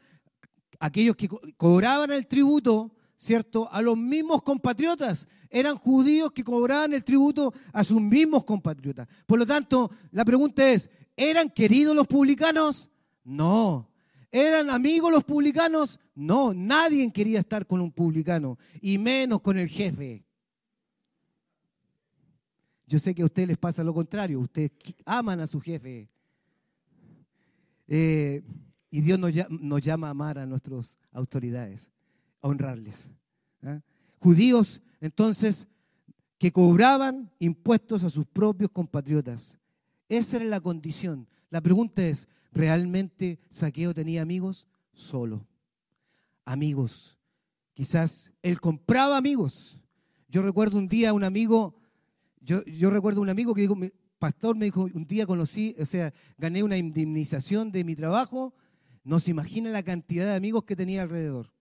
aquellos que cobraban el tributo, ¿cierto? A los mismos compatriotas. Eran judíos que cobraban el tributo a sus mismos compatriotas. Por lo tanto, la pregunta es, ¿eran queridos los publicanos? No. ¿Eran amigos los publicanos? No, nadie quería estar con un publicano, y menos con el jefe. Yo sé que a ustedes les pasa lo contrario, ustedes aman a su jefe. Eh, y Dios nos, llama a amar a nuestras autoridades, a honrarles. ¿ah? Judíos, entonces, que cobraban impuestos a sus propios compatriotas. Esa era la condición. La pregunta es, ¿realmente Saqueo tenía amigos? Solo. Amigos. Quizás él compraba amigos. Yo recuerdo un día un amigo yo, recuerdo un amigo que dijo, pastor me dijo, un día conocí, o sea, gané una indemnización de mi trabajo, no se imagina la cantidad de amigos que tenía alrededor.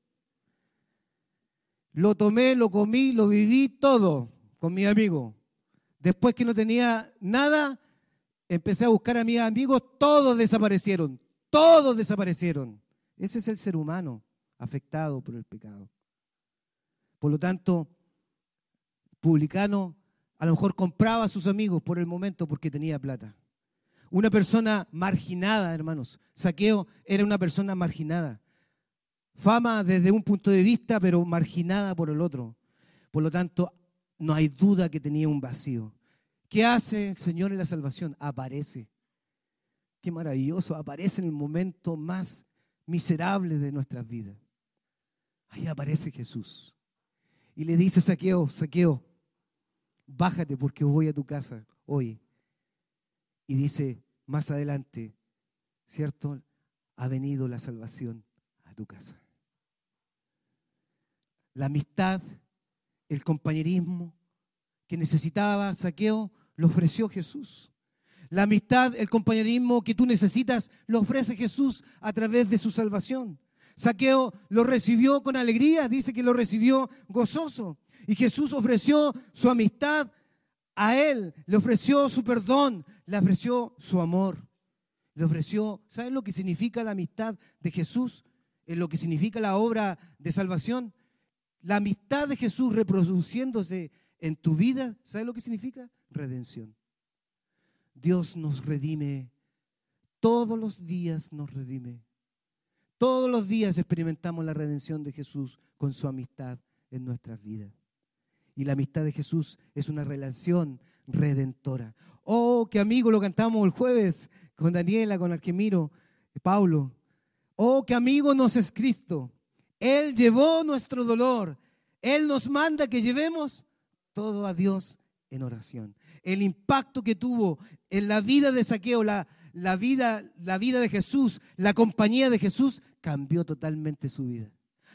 Lo tomé, lo comí, lo viví todo con mi amigo. Después que no tenía nada, empecé a buscar a mis amigos, todos desaparecieron, todos desaparecieron. Ese es el ser humano afectado por el pecado. Por lo tanto, publicano a lo mejor compraba a sus amigos por el momento porque tenía plata. Una persona marginada, hermanos. Saqueo era una persona marginada. Fama desde un punto de vista, pero marginada por el otro. Por lo tanto, no hay duda que tenía un vacío. ¿Qué hace el Señor en la salvación? Aparece. Qué maravilloso. Aparece en el momento más miserable de nuestras vidas. Ahí aparece Jesús. Y le dice Saqueo, Saqueo, bájate porque voy a tu casa hoy. Y dice más adelante, ¿cierto? Ha venido la salvación a tu casa. La amistad, el compañerismo que necesitaba Saqueo, lo ofreció Jesús. La amistad, el compañerismo que tú necesitas, lo ofrece Jesús a través de su salvación. Saqueo lo recibió con alegría, dice que lo recibió gozoso. Y Jesús ofreció su amistad a él, le ofreció su perdón, le ofreció su amor. Le ofreció, ¿saben lo que significa la amistad de Jesús? En lo que significa la obra de salvación. La amistad de Jesús reproduciéndose en tu vida, ¿sabes lo que significa? Redención. Dios nos redime. Todos los días nos redime. Todos los días experimentamos la redención de Jesús con su amistad en nuestras vidas. Y la amistad de Jesús es una relación redentora. Oh, qué amigo lo cantamos el jueves con Daniela, con Arquemiro, Pablo. Oh, qué amigo nos es Cristo. Él llevó nuestro dolor. Él nos manda que llevemos todo a Dios en oración. El impacto que tuvo en la vida de Saqueo, la, la, vida, la vida de Jesús, la compañía de Jesús, cambió totalmente su vida.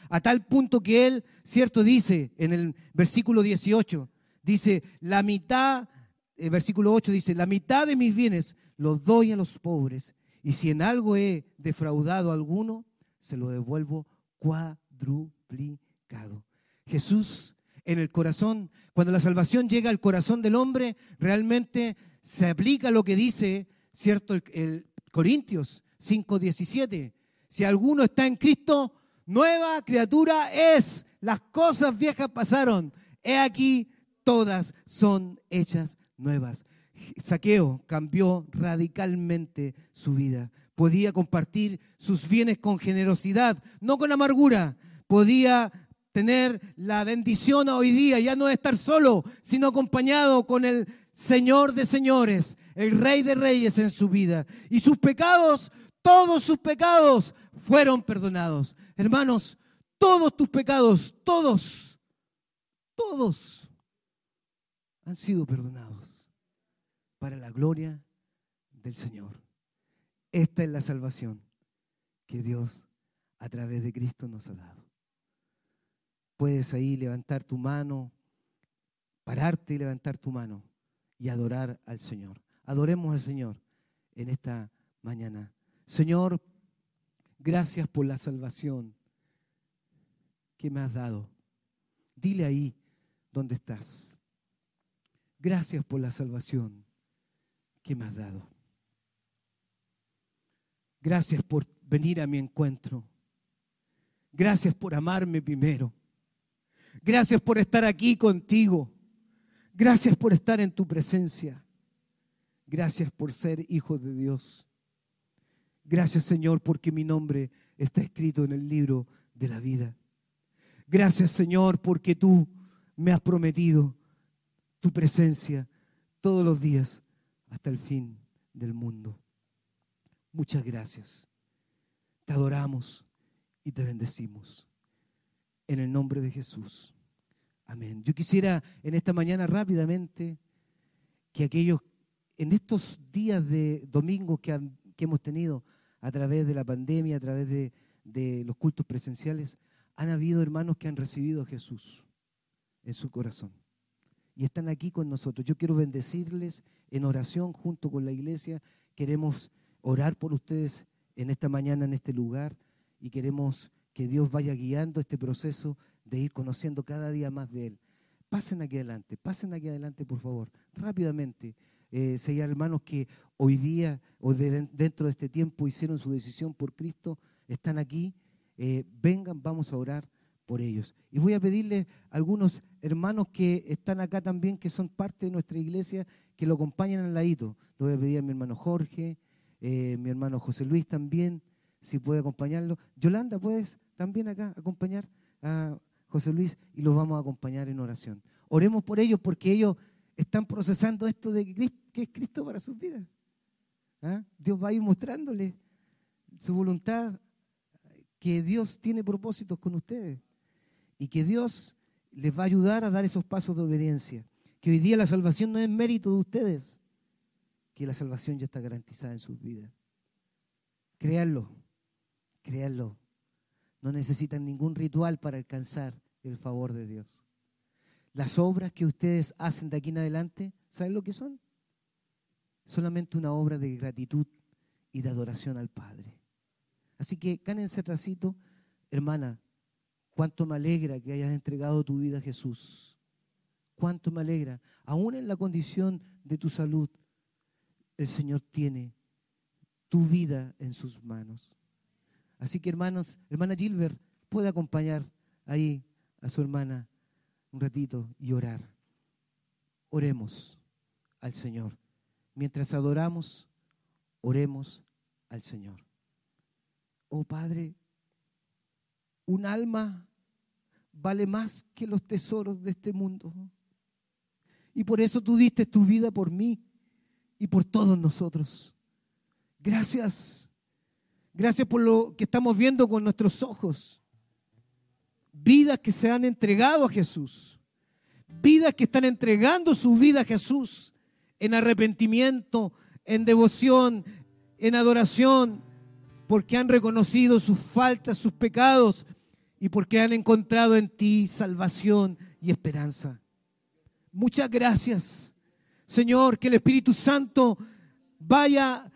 A tal punto que él, cierto, dice en el versículo 18, dice, la mitad, el versículo 8 dice, la mitad de mis bienes los doy a los pobres y si en algo he defraudado a alguno, se lo devuelvo cuadruplicado. Jesús en el corazón, cuando la salvación llega al corazón del hombre, realmente se aplica lo que dice, ¿cierto? El, el Corintios 5:17. Si alguno está en Cristo, nueva criatura es. Las cosas viejas pasaron. He aquí, todas son hechas nuevas. Saqueo cambió radicalmente su vida podía compartir sus bienes con generosidad, no con amargura, podía tener la bendición hoy día, ya no estar solo, sino acompañado con el Señor de señores, el Rey de reyes en su vida. Y sus pecados, todos sus pecados fueron perdonados. Hermanos, todos tus pecados, todos, todos han sido perdonados para la gloria del Señor. Esta es la salvación que Dios a través de Cristo nos ha dado. Puedes ahí levantar tu mano, pararte y levantar tu mano y adorar al Señor. Adoremos al Señor en esta mañana. Señor, gracias por la salvación que me has dado. Dile ahí donde estás. Gracias por la salvación que me has dado. Gracias por venir a mi encuentro. Gracias por amarme primero. Gracias por estar aquí contigo. Gracias por estar en tu presencia. Gracias por ser hijo de Dios. Gracias Señor porque mi nombre está escrito en el libro de la vida. Gracias Señor porque tú me has prometido tu presencia todos los días hasta el fin del mundo. Muchas gracias. Te adoramos y te bendecimos. En el nombre de Jesús. Amén. Yo quisiera en esta mañana rápidamente que aquellos, en estos días de domingo que, hemos tenido a través de la pandemia, a través de, los cultos presenciales, han habido hermanos que han recibido a Jesús en su corazón. Y están aquí con nosotros. Yo quiero bendecirles en oración junto con la iglesia. Queremos orar por ustedes en esta mañana, en este lugar. Y queremos que Dios vaya guiando este proceso de ir conociendo cada día más de Él. Pasen aquí adelante, pasen aquí adelante, por favor, rápidamente. Eh, si hay hermanos que hoy día o dentro de este tiempo hicieron su decisión por Cristo, están aquí, eh, vengan, vamos a orar por ellos. Y voy a pedirle a algunos hermanos que están acá también, que son parte de nuestra iglesia, que lo acompañen al ladito. Lo voy a pedir a mi hermano Jorge, eh, mi hermano José Luis también, si puede acompañarlo. Yolanda, ¿puedes también acá acompañar a José Luis? Y los vamos a acompañar en oración. Oremos por ellos porque ellos están procesando esto de que es Cristo para sus vidas. ¿Ah? Dios va a ir mostrándoles su voluntad, que Dios tiene propósitos con ustedes y que Dios les va a ayudar a dar esos pasos de obediencia. Que hoy día la salvación no es mérito de ustedes, que la salvación ya está garantizada en sus vidas. Créanlo, créanlo. No necesitan ningún ritual para alcanzar el favor de Dios. Las obras que ustedes hacen de aquí en adelante, ¿saben lo que son? Solamente una obra de gratitud y de adoración al Padre. Así que cánense tracito, hermana, Cuánto me alegra que hayas entregado tu vida a Jesús. Cuánto me alegra. Aún en la condición de tu salud, el Señor tiene tu vida en sus manos. Así que hermanos, hermana Gilbert, puede acompañar ahí a su hermana un ratito y orar. Oremos al Señor. Mientras adoramos, oremos al Señor. Oh Padre, un alma vale más que los tesoros de este mundo. Y por eso tú diste tu vida por mí y por todos nosotros. Gracias. Gracias por lo que estamos viendo con nuestros ojos. Vidas que se han entregado a Jesús. Vidas que están entregando su vida a Jesús en arrepentimiento, en devoción, en adoración, porque han reconocido sus faltas, sus pecados y porque han encontrado en ti salvación y esperanza. Muchas gracias, Señor, que el Espíritu Santo vaya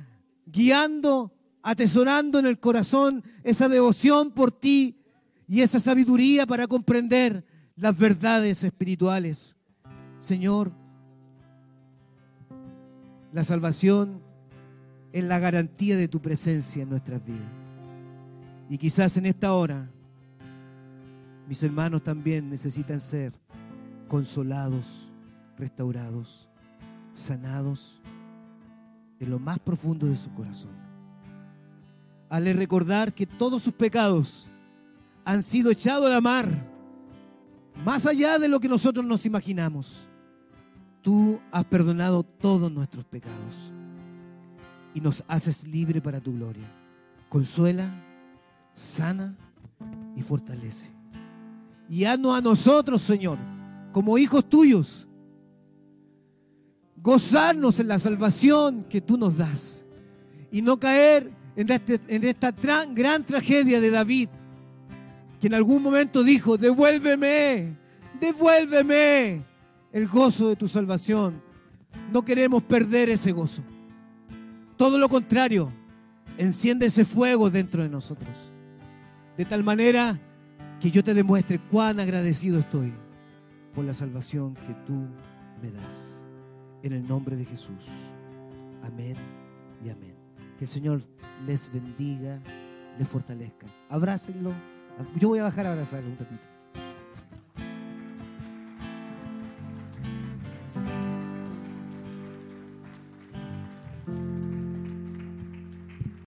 guiando, atesorando en el corazón esa devoción por ti y esa sabiduría para comprender las verdades espirituales. Señor, la salvación es la garantía de tu presencia en nuestras vidas. Y quizás en esta hora mis hermanos también necesitan ser consolados, restaurados, sanados en lo más profundo de su corazón. al recordar que todos sus pecados han sido echados a la mar, más allá de lo que nosotros nos imaginamos. Tú has perdonado todos nuestros pecados y nos haces libre para tu gloria. Consuela, sana y fortalece. Y haznos a nosotros, Señor, como hijos tuyos, gozarnos en la salvación que tú nos das y no caer en, este, en esta gran tragedia de David, que en algún momento dijo, devuélveme, devuélveme el gozo de tu salvación. No queremos perder ese gozo. Todo lo contrario, enciende ese fuego dentro de nosotros. De tal manera que yo te demuestre cuán agradecido estoy por la salvación que tú me das. En el nombre de Jesús. Amén y amén. Que el Señor les bendiga, les fortalezca. Abrácenlo. Yo voy a bajar a abrazarlo un ratito.